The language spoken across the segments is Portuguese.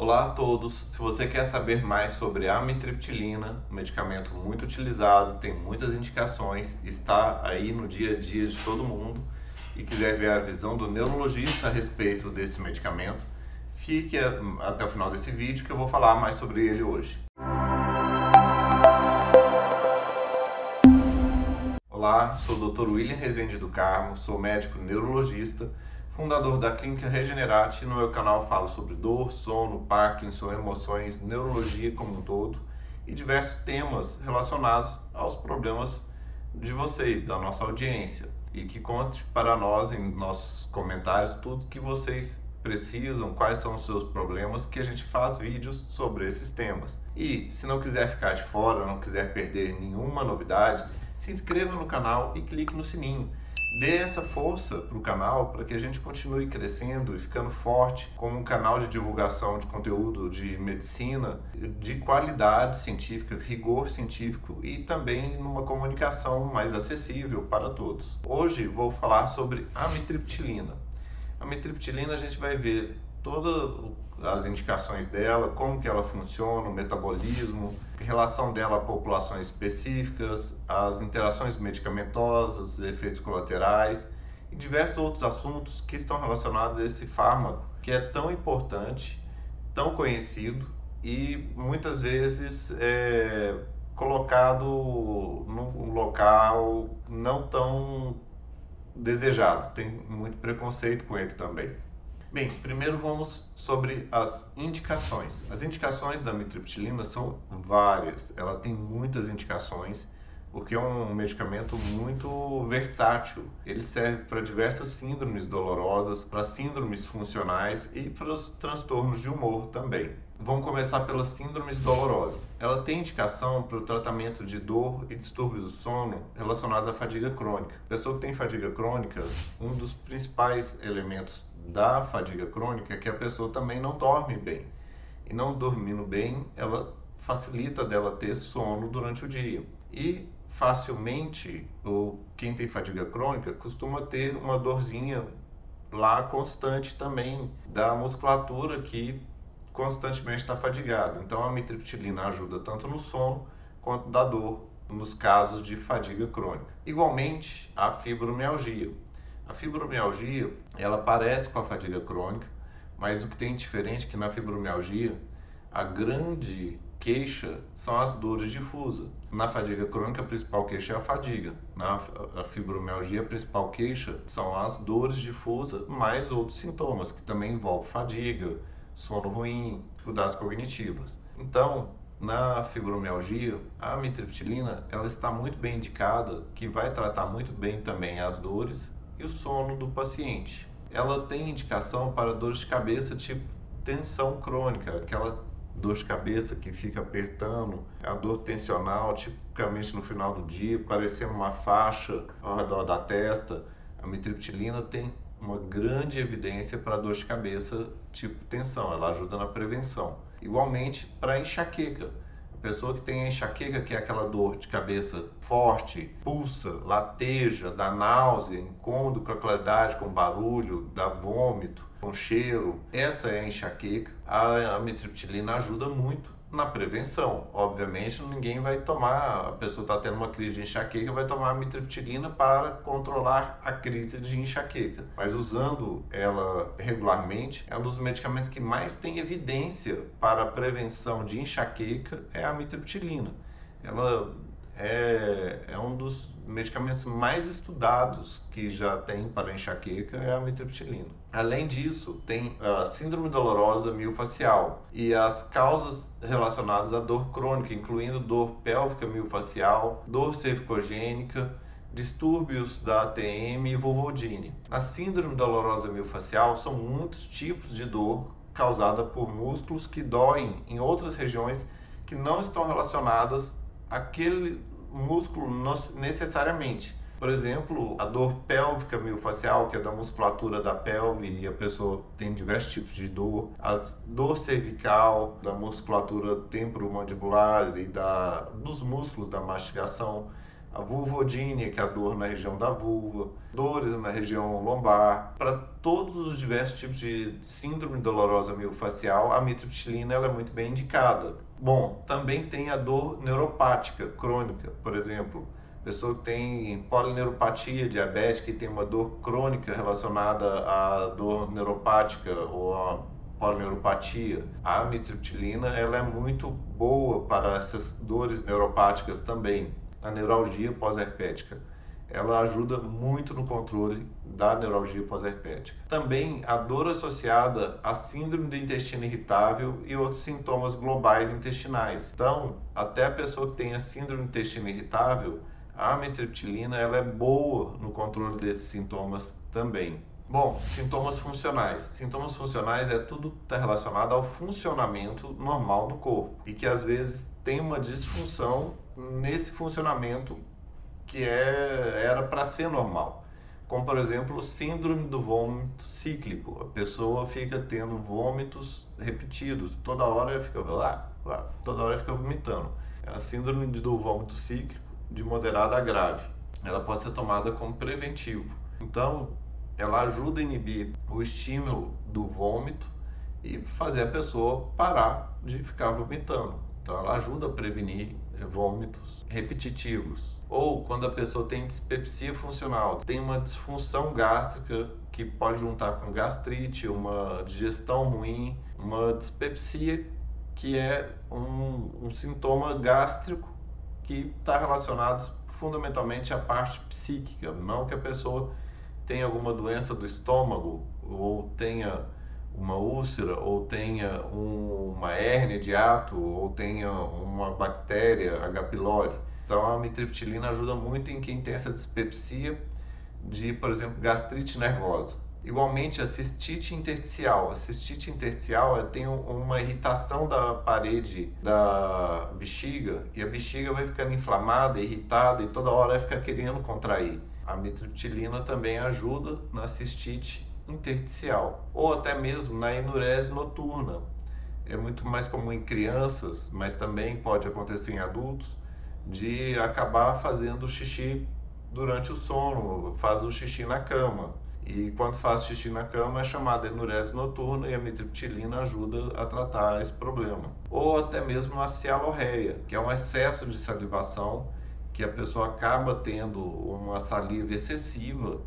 Olá a todos. Se você quer saber mais sobre a amitriptilina, um medicamento muito utilizado, tem muitas indicações, está aí no dia a dia de todo mundo e quiser ver a visão do neurologista a respeito desse medicamento, fique até o final desse vídeo que eu vou falar mais sobre ele hoje. Olá, sou o Dr. William Rezende do Carmo, sou médico neurologista fundador da Clínica Regenerate. No meu canal falo sobre dor, sono, Parkinson, emoções, neurologia como um todo e diversos temas relacionados aos problemas de vocês, da nossa audiência. E que conte para nós em nossos comentários tudo que vocês precisam, quais são os seus problemas, que a gente faz vídeos sobre esses temas. E se não quiser ficar de fora, não quiser perder nenhuma novidade, se inscreva no canal e clique no sininho dê essa força para o canal para que a gente continue crescendo e ficando forte como um canal de divulgação de conteúdo de medicina de qualidade científica, rigor científico e também numa comunicação mais acessível para todos. Hoje vou falar sobre amitriptilina. A amitriptilina a gente vai ver toda as indicações dela, como que ela funciona, o metabolismo, relação dela a populações específicas, as interações medicamentosas, os efeitos colaterais e diversos outros assuntos que estão relacionados a esse fármaco que é tão importante, tão conhecido e muitas vezes é colocado num local não tão desejado. Tem muito preconceito com ele também. Bem, primeiro vamos sobre as indicações. As indicações da mitriptilina são várias, ela tem muitas indicações, porque é um medicamento muito versátil. Ele serve para diversas síndromes dolorosas, para síndromes funcionais e para os transtornos de humor também. Vamos começar pelas síndromes dolorosas. Ela tem indicação para o tratamento de dor e distúrbios do sono relacionados à fadiga crônica. A pessoa que tem fadiga crônica, um dos principais elementos da fadiga crônica é que a pessoa também não dorme bem. E não dormindo bem, ela facilita dela ter sono durante o dia. E facilmente, ou quem tem fadiga crônica costuma ter uma dorzinha lá constante também da musculatura que constantemente está fadigada. Então a mitriptilina ajuda tanto no sono quanto da dor nos casos de fadiga crônica. Igualmente, a fibromialgia. A fibromialgia, ela parece com a fadiga crônica, mas o que tem diferente é que na fibromialgia, a grande queixa são as dores difusas. Na fadiga crônica, a principal queixa é a fadiga. Na fibromialgia, a principal queixa são as dores difusas, mais outros sintomas, que também envolvem fadiga, sono ruim, dificuldades cognitivas. Então, na fibromialgia, a mitriptilina ela está muito bem indicada, que vai tratar muito bem também as dores e o sono do paciente. Ela tem indicação para dores de cabeça tipo tensão crônica, aquela dor de cabeça que fica apertando, a dor tensional, tipicamente no final do dia, parecendo uma faixa ao redor da testa. A mitriptilina tem uma grande evidência para dor de cabeça tipo tensão, ela ajuda na prevenção. Igualmente para enxaqueca pessoa que tem enxaqueca, que é aquela dor de cabeça forte, pulsa, lateja, dá náusea, incômodo com a claridade, com barulho, dá vômito, com cheiro, essa é a enxaqueca. A amitriptilina ajuda muito na prevenção. Obviamente, ninguém vai tomar, a pessoa está tendo uma crise de enxaqueca, vai tomar amitriptilina para controlar a crise de enxaqueca. Mas usando ela regularmente, é um dos medicamentos que mais tem evidência para a prevenção de enxaqueca é a amitriptilina. Ela é, é um dos medicamentos mais estudados que já tem para enxaqueca é a mitriptilina. Além disso, tem a síndrome dolorosa miofascial e as causas relacionadas à dor crônica, incluindo dor pélvica miofascial, dor cervicogênica, distúrbios da ATM e vulvodine. A síndrome dolorosa miofascial são muitos tipos de dor causada por músculos que doem em outras regiões que não estão relacionadas àquele músculo necessariamente. Por exemplo, a dor pélvica miofascial, que é da musculatura da pelve, e a pessoa tem diversos tipos de dor. A dor cervical, da musculatura temporomandibular e da, dos músculos da mastigação. A vulvodínia, que é a dor na região da vulva, dores na região lombar. Para todos os diversos tipos de síndrome dolorosa miofascial, a mitriptilina ela é muito bem indicada. Bom, também tem a dor neuropática crônica, por exemplo, pessoa que tem polineuropatia diabética e tem uma dor crônica relacionada à dor neuropática ou a polineuropatia. A amitriptilina ela é muito boa para essas dores neuropáticas também a neuralgia pós-herpética. Ela ajuda muito no controle da neuralgia pós-herpética. Também a dor associada à síndrome do intestino irritável e outros sintomas globais intestinais. Então, até a pessoa que tem a síndrome do intestino irritável, a amitriptilina ela é boa no controle desses sintomas também. Bom, sintomas funcionais. Sintomas funcionais é tudo que está relacionado ao funcionamento normal do corpo e que às vezes tem uma disfunção nesse funcionamento que é, era para ser normal. Como, por exemplo, síndrome do vômito cíclico. A pessoa fica tendo vômitos repetidos, toda hora fica lá, lá, toda hora fica vomitando. É a síndrome do vômito cíclico de moderada a grave. Ela pode ser tomada como preventivo. Então, ela ajuda a inibir o estímulo do vômito e fazer a pessoa parar de ficar vomitando. Então, ela ajuda a prevenir vômitos repetitivos. Ou quando a pessoa tem dispepsia funcional, tem uma disfunção gástrica que pode juntar com gastrite, uma digestão ruim, uma dispepsia que é um, um sintoma gástrico que está relacionado fundamentalmente à parte psíquica, não que a pessoa tenha alguma doença do estômago ou tenha uma úlcera ou tenha um, uma hérnia de ato ou tenha uma bactéria, H. pylori. Então a mitriptilina ajuda muito em quem tem essa dispepsia de, por exemplo, gastrite nervosa. Igualmente a cistite intersticial. A cistite intersticial tem uma irritação da parede da bexiga e a bexiga vai ficando inflamada, irritada e toda hora vai ficar querendo contrair. A mitriptilina também ajuda na cistite intersticial ou até mesmo na enurese noturna. É muito mais comum em crianças, mas também pode acontecer em adultos, de acabar fazendo xixi durante o sono, faz o xixi na cama. E quando faz xixi na cama é chamada enurese noturna e a mitriptilina ajuda a tratar esse problema. Ou até mesmo a cialorreia, que é um excesso de salivação que a pessoa acaba tendo uma saliva excessiva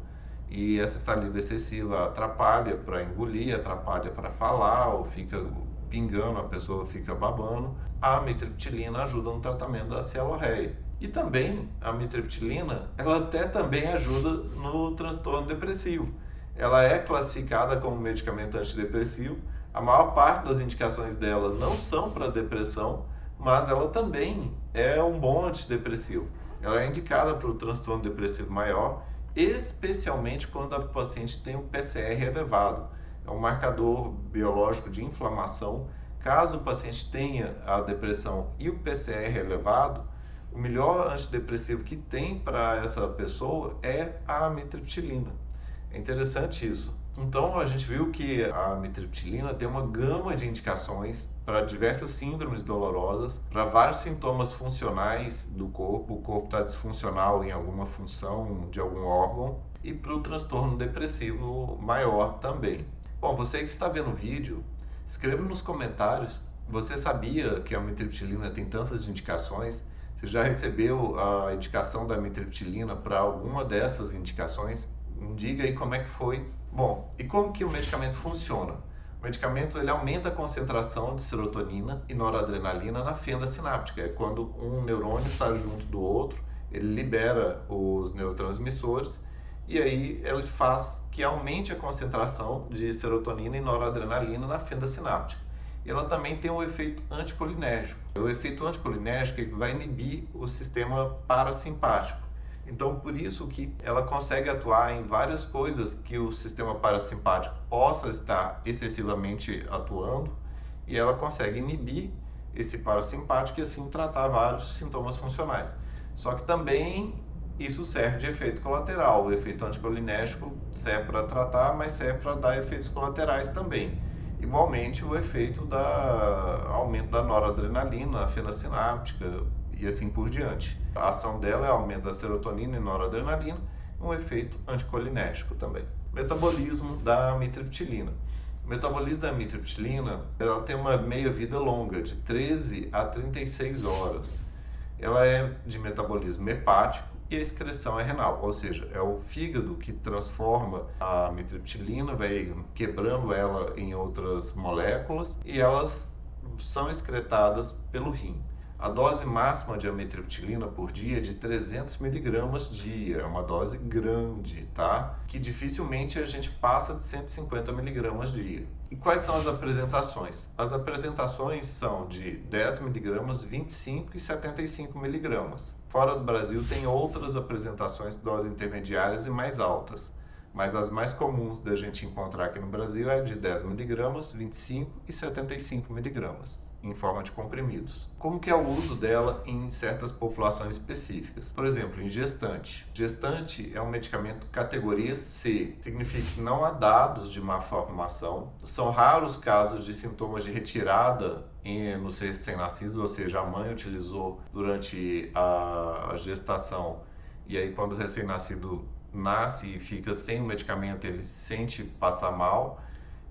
e essa saliva excessiva atrapalha para engolir, atrapalha para falar, ou fica pingando, a pessoa fica babando. A mitriptilina ajuda no tratamento da cialorreia. E também a mitriptilina, ela até também ajuda no transtorno depressivo. Ela é classificada como medicamento antidepressivo. A maior parte das indicações dela não são para depressão, mas ela também é um bom antidepressivo. Ela é indicada para o transtorno depressivo maior especialmente quando a paciente tem um PCR elevado. É um marcador biológico de inflamação. Caso o paciente tenha a depressão e o PCR elevado, o melhor antidepressivo que tem para essa pessoa é a amitriptilina. É interessante isso. Então a gente viu que a amitriptilina tem uma gama de indicações para diversas síndromes dolorosas, para vários sintomas funcionais do corpo, o corpo está disfuncional em alguma função de algum órgão, e para o transtorno depressivo maior também. Bom, você que está vendo o vídeo, escreva nos comentários. Você sabia que a amitriptilina tem tantas indicações? Você já recebeu a indicação da amitriptilina para alguma dessas indicações? Diga aí como é que foi Bom, e como que o medicamento funciona? O medicamento ele aumenta a concentração de serotonina e noradrenalina na fenda sináptica. É quando um neurônio está junto do outro, ele libera os neurotransmissores e aí ele faz que aumente a concentração de serotonina e noradrenalina na fenda sináptica. E ela também tem um efeito anticolinérgico. O efeito anticolinérgico vai inibir o sistema parasimpático. Então, por isso que ela consegue atuar em várias coisas que o sistema parasimpático possa estar excessivamente atuando e ela consegue inibir esse parasimpático e assim tratar vários sintomas funcionais. Só que também isso serve de efeito colateral. O efeito anticolinérgico serve para tratar, mas serve para dar efeitos colaterais também. Igualmente, o efeito da aumento da noradrenalina, a fenda sináptica e assim por diante. A ação dela é aumento da serotonina e noradrenalina, um efeito anticolinérgico também. Metabolismo da mitriptilina. O metabolismo da amitriptilina ela tem uma meia-vida longa, de 13 a 36 horas. Ela é de metabolismo hepático e a excreção é renal, ou seja, é o fígado que transforma a amitriptilina, vai quebrando ela em outras moléculas e elas são excretadas pelo rim. A dose máxima de amitriptilina por dia é de 300 miligramas dia, é uma dose grande, tá? Que dificilmente a gente passa de 150 miligramas dia. E quais são as apresentações? As apresentações são de 10 miligramas, 25 e 75 miligramas. Fora do Brasil tem outras apresentações de doses intermediárias e mais altas mas as mais comuns da gente encontrar aqui no Brasil é de 10 miligramas, 25 e 75 miligramas, em forma de comprimidos. Como que é o uso dela em certas populações específicas? Por exemplo, em gestante. Gestante é um medicamento categoria C, significa que não há dados de má formação, são raros casos de sintomas de retirada nos recém-nascidos, ou seja, a mãe utilizou durante a gestação e aí quando o recém-nascido nasce e fica sem o medicamento, ele sente passar mal.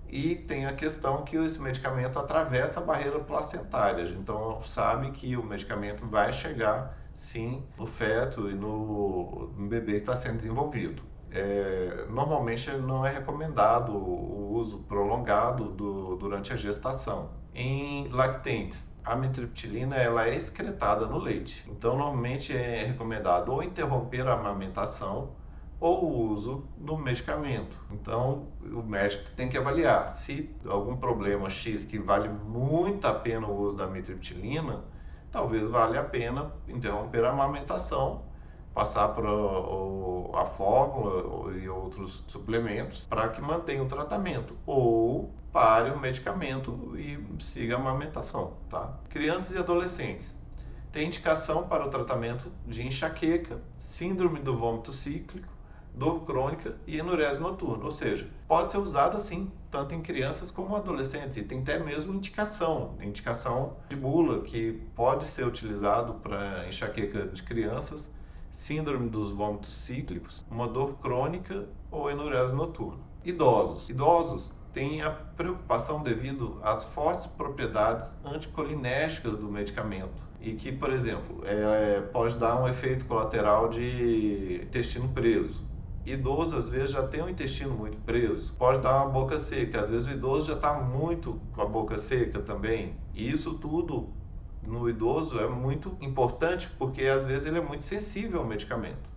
E tem a questão que esse medicamento atravessa a barreira placentária. Então, sabe que o medicamento vai chegar, sim, no feto e no, no bebê que está sendo desenvolvido. É, normalmente não é recomendado o uso prolongado do, durante a gestação. Em lactentes, a mitriptilina ela é excretada no leite. Então, normalmente é recomendado ou interromper a amamentação ou o uso do medicamento. Então, o médico tem que avaliar se algum problema X que vale muito a pena o uso da mitriptilina, talvez valha a pena interromper a amamentação, passar para a fórmula e outros suplementos para que mantenha o tratamento ou pare o medicamento e siga a amamentação, tá? Crianças e adolescentes tem indicação para o tratamento de enxaqueca, síndrome do vômito cíclico, dor crônica e enurese noturna, ou seja, pode ser usada sim, tanto em crianças como adolescentes, e tem até mesmo indicação, indicação de bula, que pode ser utilizado para enxaqueca de crianças, síndrome dos vômitos cíclicos, uma dor crônica ou enurese noturna. Idosos. Idosos têm a preocupação devido às fortes propriedades anticolinérgicas do medicamento e que, por exemplo, é, pode dar um efeito colateral de intestino preso idoso às vezes já tem o intestino muito preso, pode dar uma boca seca, às vezes o idoso já está muito com a boca seca também. E isso tudo no idoso é muito importante porque às vezes ele é muito sensível ao medicamento,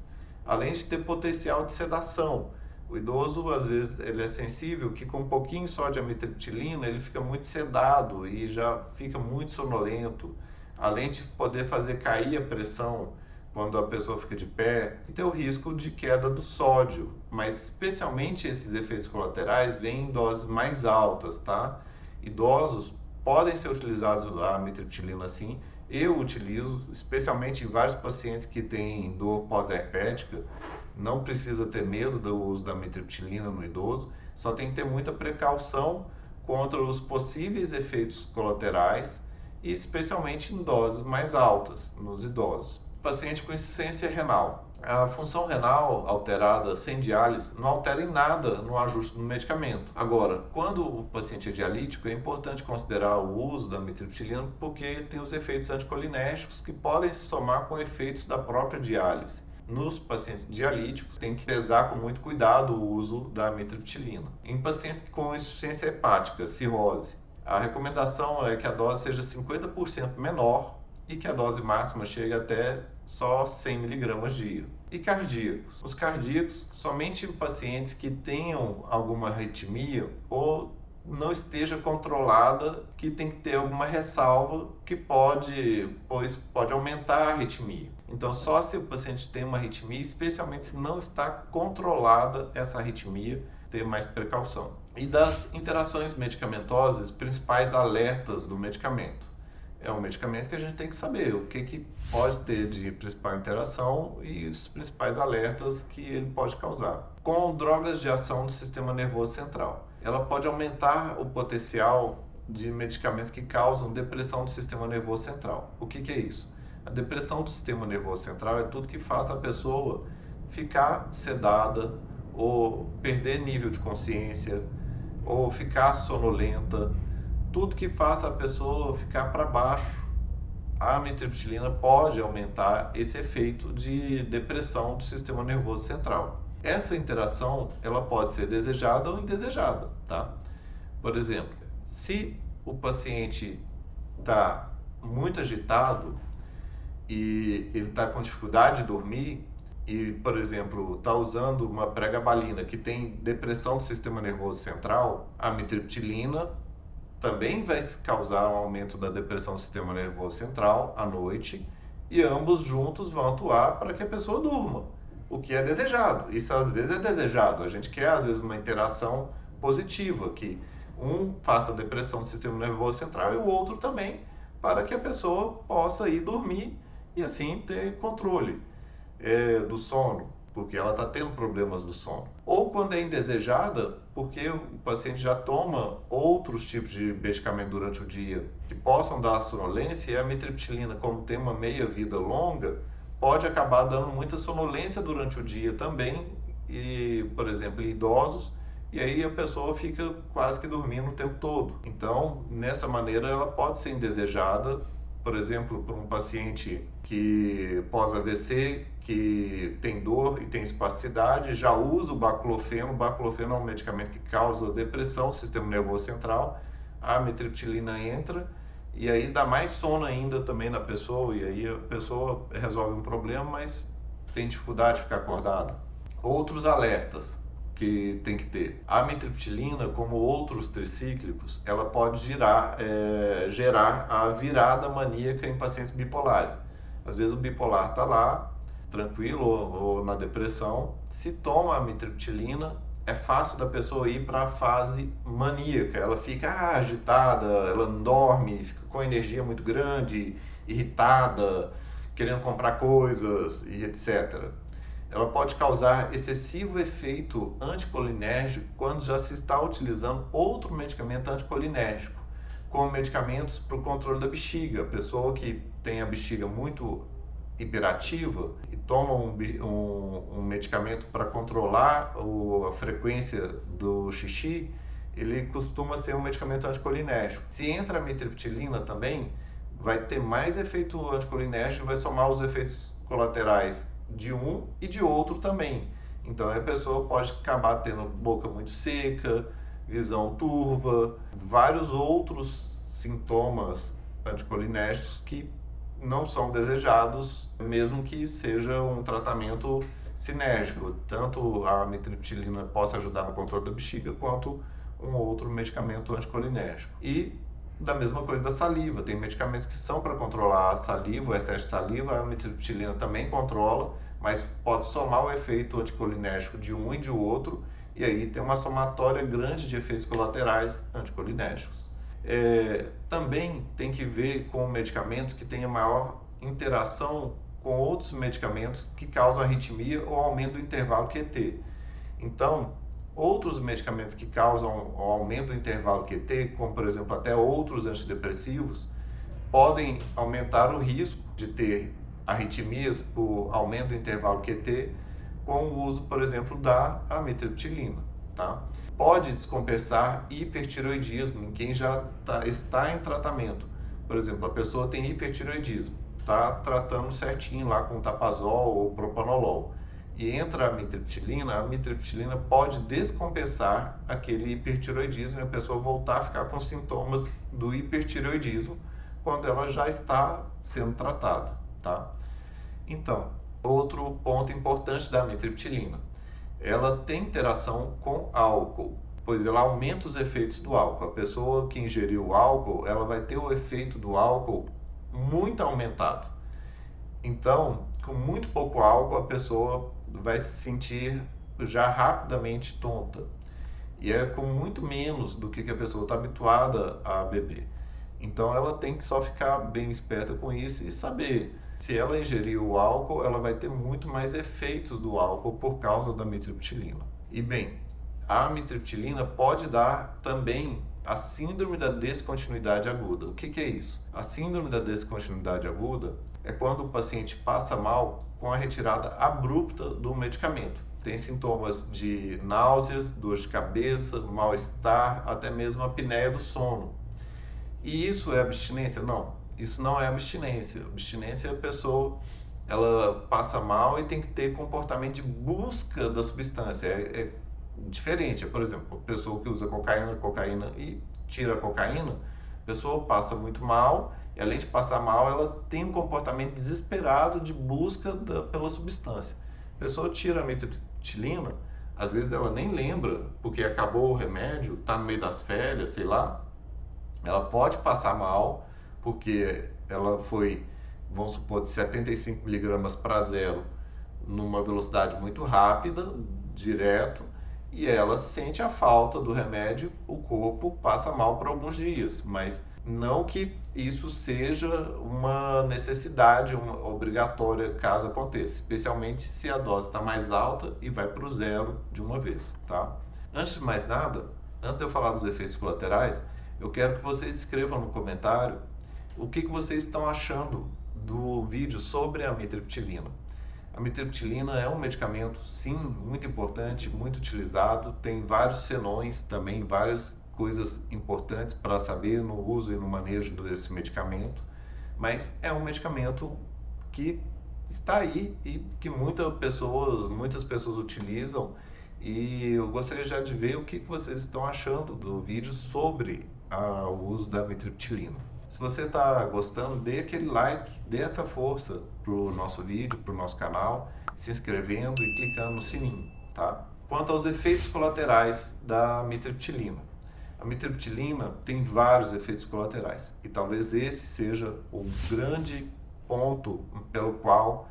além de ter potencial de sedação. O idoso, às vezes, ele é sensível que com um pouquinho só de amitriptilina ele fica muito sedado e já fica muito sonolento, além de poder fazer cair a pressão quando a pessoa fica de pé, tem o risco de queda do sódio, mas especialmente esses efeitos colaterais vêm em doses mais altas, tá? Idosos podem ser utilizados a mitriptilina sim, eu utilizo, especialmente em vários pacientes que têm dor pós-herpética, não precisa ter medo do uso da mitriptilina no idoso, só tem que ter muita precaução contra os possíveis efeitos colaterais e especialmente em doses mais altas nos idosos paciente com insuficiência renal. A função renal alterada sem diálise não altera em nada no ajuste do medicamento. Agora, quando o paciente é dialítico, é importante considerar o uso da mitriptilina porque tem os efeitos anticolinérgicos que podem se somar com efeitos da própria diálise. Nos pacientes dialíticos, tem que pesar com muito cuidado o uso da mitriptilina. Em pacientes com insuficiência hepática, cirrose, a recomendação é que a dose seja 50% menor e que a dose máxima chegue até só 100 miligramas dia. E cardíacos? Os cardíacos, somente pacientes que tenham alguma arritmia ou não esteja controlada, que tem que ter alguma ressalva que pode, pois pode aumentar a arritmia. Então, só se o paciente tem uma arritmia, especialmente se não está controlada essa arritmia, ter mais precaução. E das interações medicamentosas, principais alertas do medicamento é um medicamento que a gente tem que saber o que, que pode ter de principal interação e os principais alertas que ele pode causar. Com drogas de ação do sistema nervoso central. ela pode aumentar o potencial de medicamentos que causam depressão do sistema nervoso central. O que, que é isso? A depressão do sistema nervoso central é tudo que faz a pessoa ficar sedada ou perder nível de consciência ou ficar sonolenta, tudo que faça a pessoa ficar para baixo. A amitriptilina pode aumentar esse efeito de depressão do sistema nervoso central. Essa interação ela pode ser desejada ou indesejada, tá? Por exemplo, se o paciente está muito agitado e ele está com dificuldade de dormir e, por exemplo, está usando uma pregabalina que tem depressão do sistema nervoso central, a mitriptilina também vai causar um aumento da depressão do sistema nervoso central à noite e ambos juntos vão atuar para que a pessoa durma, o que é desejado. Isso às vezes é desejado. A gente quer às vezes uma interação positiva que um faça depressão do sistema nervoso central e o outro também, para que a pessoa possa ir dormir e assim ter controle é, do sono, porque ela está tendo problemas do sono. Ou quando é indesejada, porque o paciente já toma outros tipos de medicamento durante o dia que possam dar sonolência, e a mitriptilina, como tem uma meia-vida longa, pode acabar dando muita sonolência durante o dia também, e, por exemplo, em idosos, e aí a pessoa fica quase que dormindo o tempo todo. Então, nessa maneira, ela pode ser indesejada, por exemplo, para um paciente que pós-AVC, que tem dor e tem espasticidade, já usa o baclofeno. O baclofeno é um medicamento que causa depressão sistema nervoso central. A mitriptilina entra e aí dá mais sono ainda também na pessoa e aí a pessoa resolve um problema, mas tem dificuldade de ficar acordada. Outros alertas que tem que ter. A mitriptilina, como outros tricíclicos, ela pode girar, é, gerar a virada maníaca em pacientes bipolares. Às vezes o bipolar está lá, tranquilo ou, ou, na depressão, se toma a mitriptilina, é fácil da pessoa ir para a fase maníaca. Ela fica ah, agitada, ela não dorme, fica com energia muito grande, irritada, querendo comprar coisas e etc ela pode causar excessivo efeito anticolinérgico quando já se está utilizando outro medicamento anticolinérgico, como medicamentos para o controle da bexiga. A pessoa que tem a bexiga muito hiperativa e toma um, um, um medicamento para controlar o, a frequência do xixi, ele costuma ser um medicamento anticolinérgico. Se entra a mitriptilina também, vai ter mais efeito anticolinérgico e vai somar os efeitos colaterais de um e de outro também. Então a pessoa pode acabar tendo boca muito seca, visão turva, vários outros sintomas anticolinérgicos que não são desejados, mesmo que seja um tratamento sinérgico. Tanto a mitriptilina possa ajudar no controle da bexiga, quanto um outro medicamento anticolinérgico. E da mesma coisa da saliva. Tem medicamentos que são para controlar a saliva, o excesso de saliva, a mitriptilina também controla, mas pode somar o efeito anticolinérgico de um e de outro, e aí tem uma somatória grande de efeitos colaterais anticolinérgicos. É, também tem que ver com medicamentos que tenham maior interação com outros medicamentos que causam arritmia ou aumento do intervalo QT. Então, outros medicamentos que causam o aumento do intervalo QT, como por exemplo até outros antidepressivos, podem aumentar o risco de ter arritmias por aumento do intervalo QT com o uso, por exemplo, da amitriptilina, tá? Pode descompensar hipertiroidismo em quem já tá, está em tratamento. Por exemplo, a pessoa tem hipertiroidismo, está tratando certinho lá com tapazol ou propanolol e entra a mitriptilina, a mitriptilina pode descompensar aquele hipertiroidismo e a pessoa voltar a ficar com sintomas do hipertiroidismo quando ela já está sendo tratada, tá? Então, outro ponto importante da mitriptilina, ela tem interação com álcool, pois ela aumenta os efeitos do álcool. A pessoa que ingeriu álcool, ela vai ter o efeito do álcool muito aumentado. Então, com muito pouco álcool, a pessoa vai se sentir já rapidamente tonta. E é com muito menos do que a pessoa está habituada a beber. Então ela tem que só ficar bem esperta com isso e saber se ela ingerir o álcool, ela vai ter muito mais efeitos do álcool por causa da mitriptilina. E bem, a amitriptilina pode dar também a síndrome da descontinuidade aguda. O que, que, é isso? A síndrome da descontinuidade aguda é quando o paciente passa mal com a retirada abrupta do medicamento. Tem sintomas de náuseas, dor de cabeça, mal-estar, até mesmo apneia do sono. E isso é abstinência? Não, isso não é abstinência. Abstinência é a pessoa ela passa mal e tem que ter comportamento de busca da substância. É, é diferente. Por exemplo, a pessoa que usa cocaína, cocaína e tira a cocaína, a pessoa passa muito mal e além de passar mal, ela tem um comportamento desesperado de busca da, pela substância. A pessoa tira a metilina, às vezes ela nem lembra, porque acabou o remédio, está no meio das férias, sei lá. Ela pode passar mal, porque ela foi, vamos supor, de 75 miligramas para zero, numa velocidade muito rápida, direto, e ela sente a falta do remédio, o corpo passa mal por alguns dias, mas não que isso seja uma necessidade uma obrigatória caso aconteça, especialmente se a dose está mais alta e vai para o zero de uma vez, tá? Antes de mais nada, antes de eu falar dos efeitos colaterais, eu quero que vocês escrevam no comentário o que, que vocês estão achando do vídeo sobre a mitriptilina. A mitriptilina é um medicamento, sim, muito importante, muito utilizado, tem vários senões também, várias coisas importantes para saber no uso e no manejo desse medicamento, mas é um medicamento que está aí e que muitas pessoas, muitas pessoas utilizam e eu gostaria já de ver o que vocês estão achando do vídeo sobre a, o uso da mitriptilina. Se você está gostando, dê aquele like, dê essa força para o nosso vídeo, para o nosso canal, se inscrevendo e clicando no sininho, tá? Quanto aos efeitos colaterais da mitriptilina. A mitriptilina tem vários efeitos colaterais e talvez esse seja o grande ponto pelo qual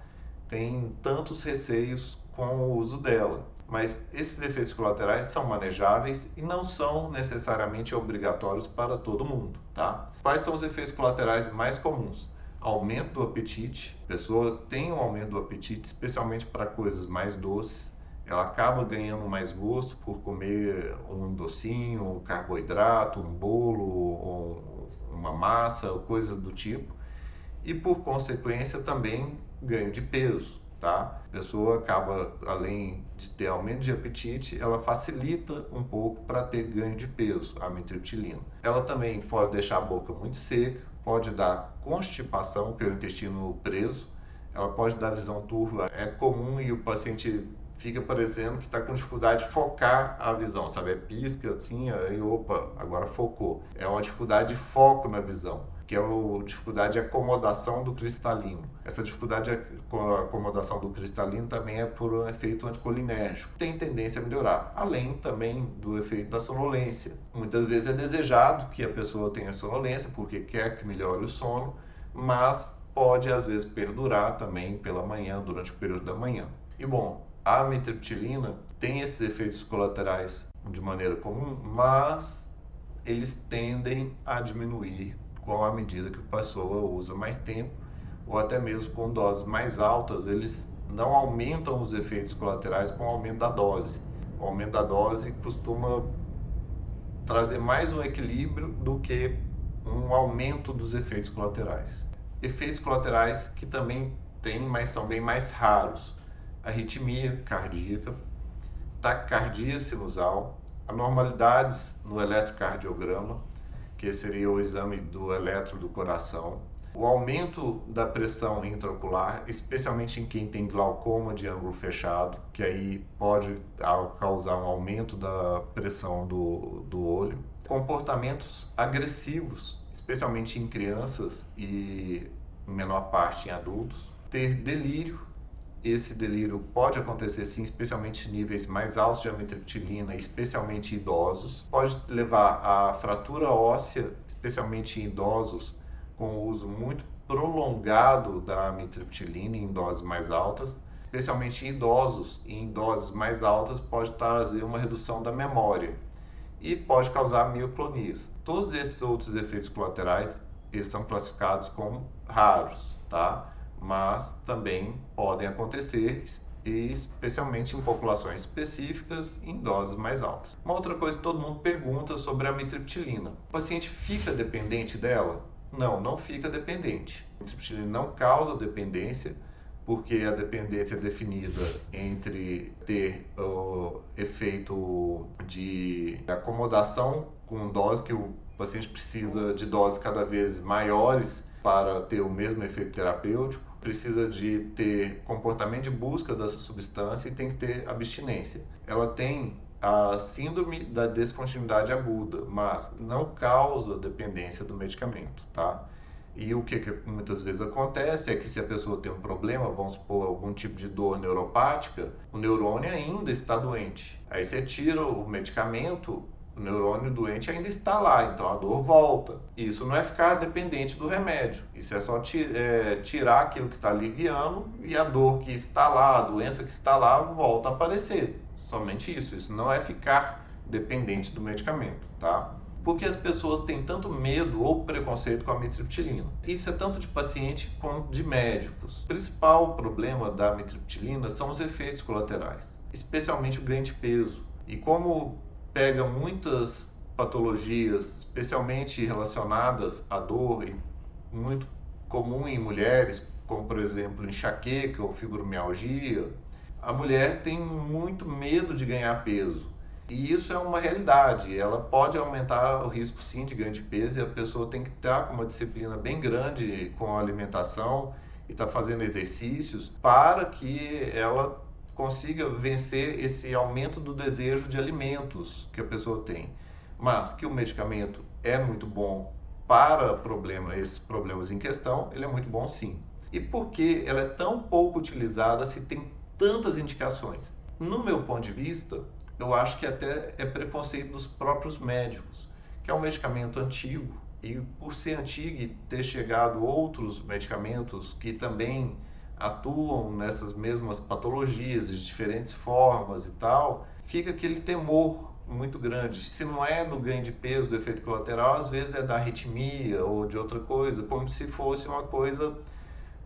tem tantos receios com o uso dela mas esses efeitos colaterais são manejáveis e não são necessariamente obrigatórios para todo mundo, tá? Quais são os efeitos colaterais mais comuns? Aumento do apetite, a pessoa tem um aumento do apetite, especialmente para coisas mais doces, ela acaba ganhando mais gosto por comer um docinho, um carboidrato, um bolo, uma massa, coisas do tipo, e por consequência também ganho de peso tá? A pessoa acaba, além de ter aumento de apetite, ela facilita um pouco para ter ganho de peso, a mitriptilina. Ela também pode deixar a boca muito seca, pode dar constipação, que é o intestino preso, ela pode dar visão turva. É comum e o paciente fica parecendo que está com dificuldade de focar a visão, sabe? É pisca assim, aí opa, agora focou. É uma dificuldade de foco na visão que é a dificuldade de acomodação do cristalino. Essa dificuldade de acomodação do cristalino também é por um efeito anticolinérgico. Tem tendência a melhorar, além também do efeito da sonolência. Muitas vezes é desejado que a pessoa tenha sonolência porque quer que melhore o sono, mas pode às vezes perdurar também pela manhã, durante o período da manhã. E bom, a mitriptilina tem esses efeitos colaterais de maneira comum, mas eles tendem a diminuir com a medida que a pessoa usa mais tempo, ou até mesmo com doses mais altas, eles não aumentam os efeitos colaterais com o aumento da dose. O aumento da dose costuma trazer mais um equilíbrio do que um aumento dos efeitos colaterais. Efeitos colaterais que também tem, mas são bem mais raros. Arritmia cardíaca, taquicardia sinusal, anormalidades no eletrocardiograma, que seria o exame do eletro do coração. O aumento da pressão intraocular, especialmente em quem tem glaucoma de ângulo fechado, que aí pode causar um aumento da pressão do, do olho. Comportamentos agressivos, especialmente em crianças e em menor parte em adultos. Ter delírio, esse delírio pode acontecer sim, especialmente em níveis mais altos de amitriptilina, especialmente em idosos. Pode levar à fratura óssea, especialmente em idosos, com o uso muito prolongado da amitriptilina em doses mais altas. Especialmente em idosos, em doses mais altas pode trazer uma redução da memória e pode causar mioclonias. Todos esses outros efeitos colaterais, eles são classificados como raros, tá? Mas também podem acontecer e especialmente em populações específicas em doses mais altas. Uma outra coisa que todo mundo pergunta sobre a amitriptilina. O paciente fica dependente dela? Não, não fica dependente. A amitriptilina não causa dependência, porque a dependência é definida entre ter o efeito de acomodação com dose que o paciente precisa de doses cada vez maiores para ter o mesmo efeito terapêutico, precisa de ter comportamento de busca dessa substância e tem que ter abstinência. Ela tem a síndrome da descontinuidade aguda, mas não causa dependência do medicamento, tá? E o que, que, muitas vezes acontece é que se a pessoa tem um problema, vamos supor, algum tipo de dor neuropática, o neurônio ainda está doente. Aí você tira o medicamento, o neurônio doente ainda está lá, então a dor volta. Isso não é ficar dependente do remédio. Isso é só é, tirar aquilo que está aliviando e a dor que está lá, a doença que está lá, volta a aparecer. Somente isso. Isso não é ficar dependente do medicamento, tá? Porque as pessoas têm tanto medo ou preconceito com a mitriptilina. Isso é tanto de paciente quanto de médicos. O principal problema da mitriptilina são os efeitos colaterais, especialmente o ganho de peso. E como pega muitas patologias, especialmente relacionadas à dor, muito comum em mulheres, como por exemplo enxaqueca ou fibromialgia, a mulher tem muito medo de ganhar peso. E isso é uma realidade. Ela pode aumentar o risco sim de ganho de peso e a pessoa tem que estar com uma disciplina bem grande com a alimentação e estar tá fazendo exercícios para que ela consiga vencer esse aumento do desejo de alimentos que a pessoa tem. Mas que o medicamento é muito bom para problema, esses problemas em questão, ele é muito bom sim. E por que ela é tão pouco utilizada se tem tantas indicações? No meu ponto de vista, eu acho que até é preconceito dos próprios médicos, que é um medicamento antigo e por ser antigo e ter chegado outros medicamentos que também atuam nessas mesmas patologias de diferentes formas e tal, fica aquele temor muito grande. Se não é no ganho de peso do efeito colateral, às vezes é da arritmia ou de outra coisa, como se fosse uma coisa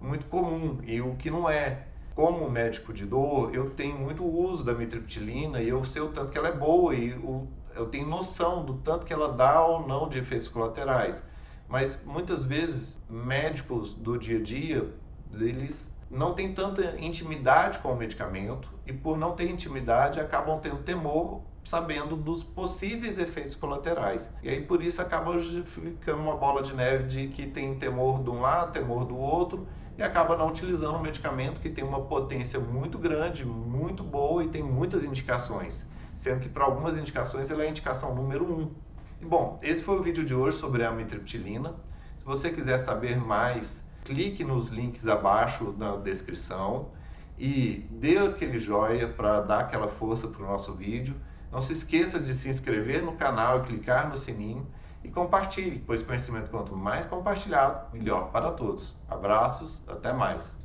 muito comum e o que não é. Como médico de dor, eu tenho muito uso da mitriptilina e eu sei o tanto que ela é boa e o, eu tenho noção do tanto que ela dá ou não de efeitos colaterais. Mas muitas vezes médicos do dia a dia, eles não têm tanta intimidade com o medicamento e por não ter intimidade acabam tendo temor sabendo dos possíveis efeitos colaterais. E aí por isso acaba ficando uma bola de neve de que tem temor de um lado, temor do outro e acaba não utilizando um medicamento que tem uma potência muito grande, muito boa e tem muitas indicações, sendo que para algumas indicações ela é a indicação número um. E, bom, esse foi o vídeo de hoje sobre a amitriptilina. Se você quiser saber mais clique nos links abaixo na descrição e dê aquele joia para dar aquela força para o nosso vídeo. Não se esqueça de se inscrever no canal e clicar no sininho e compartilhe, pois conhecimento quanto mais compartilhado, melhor para todos. Abraços, até mais.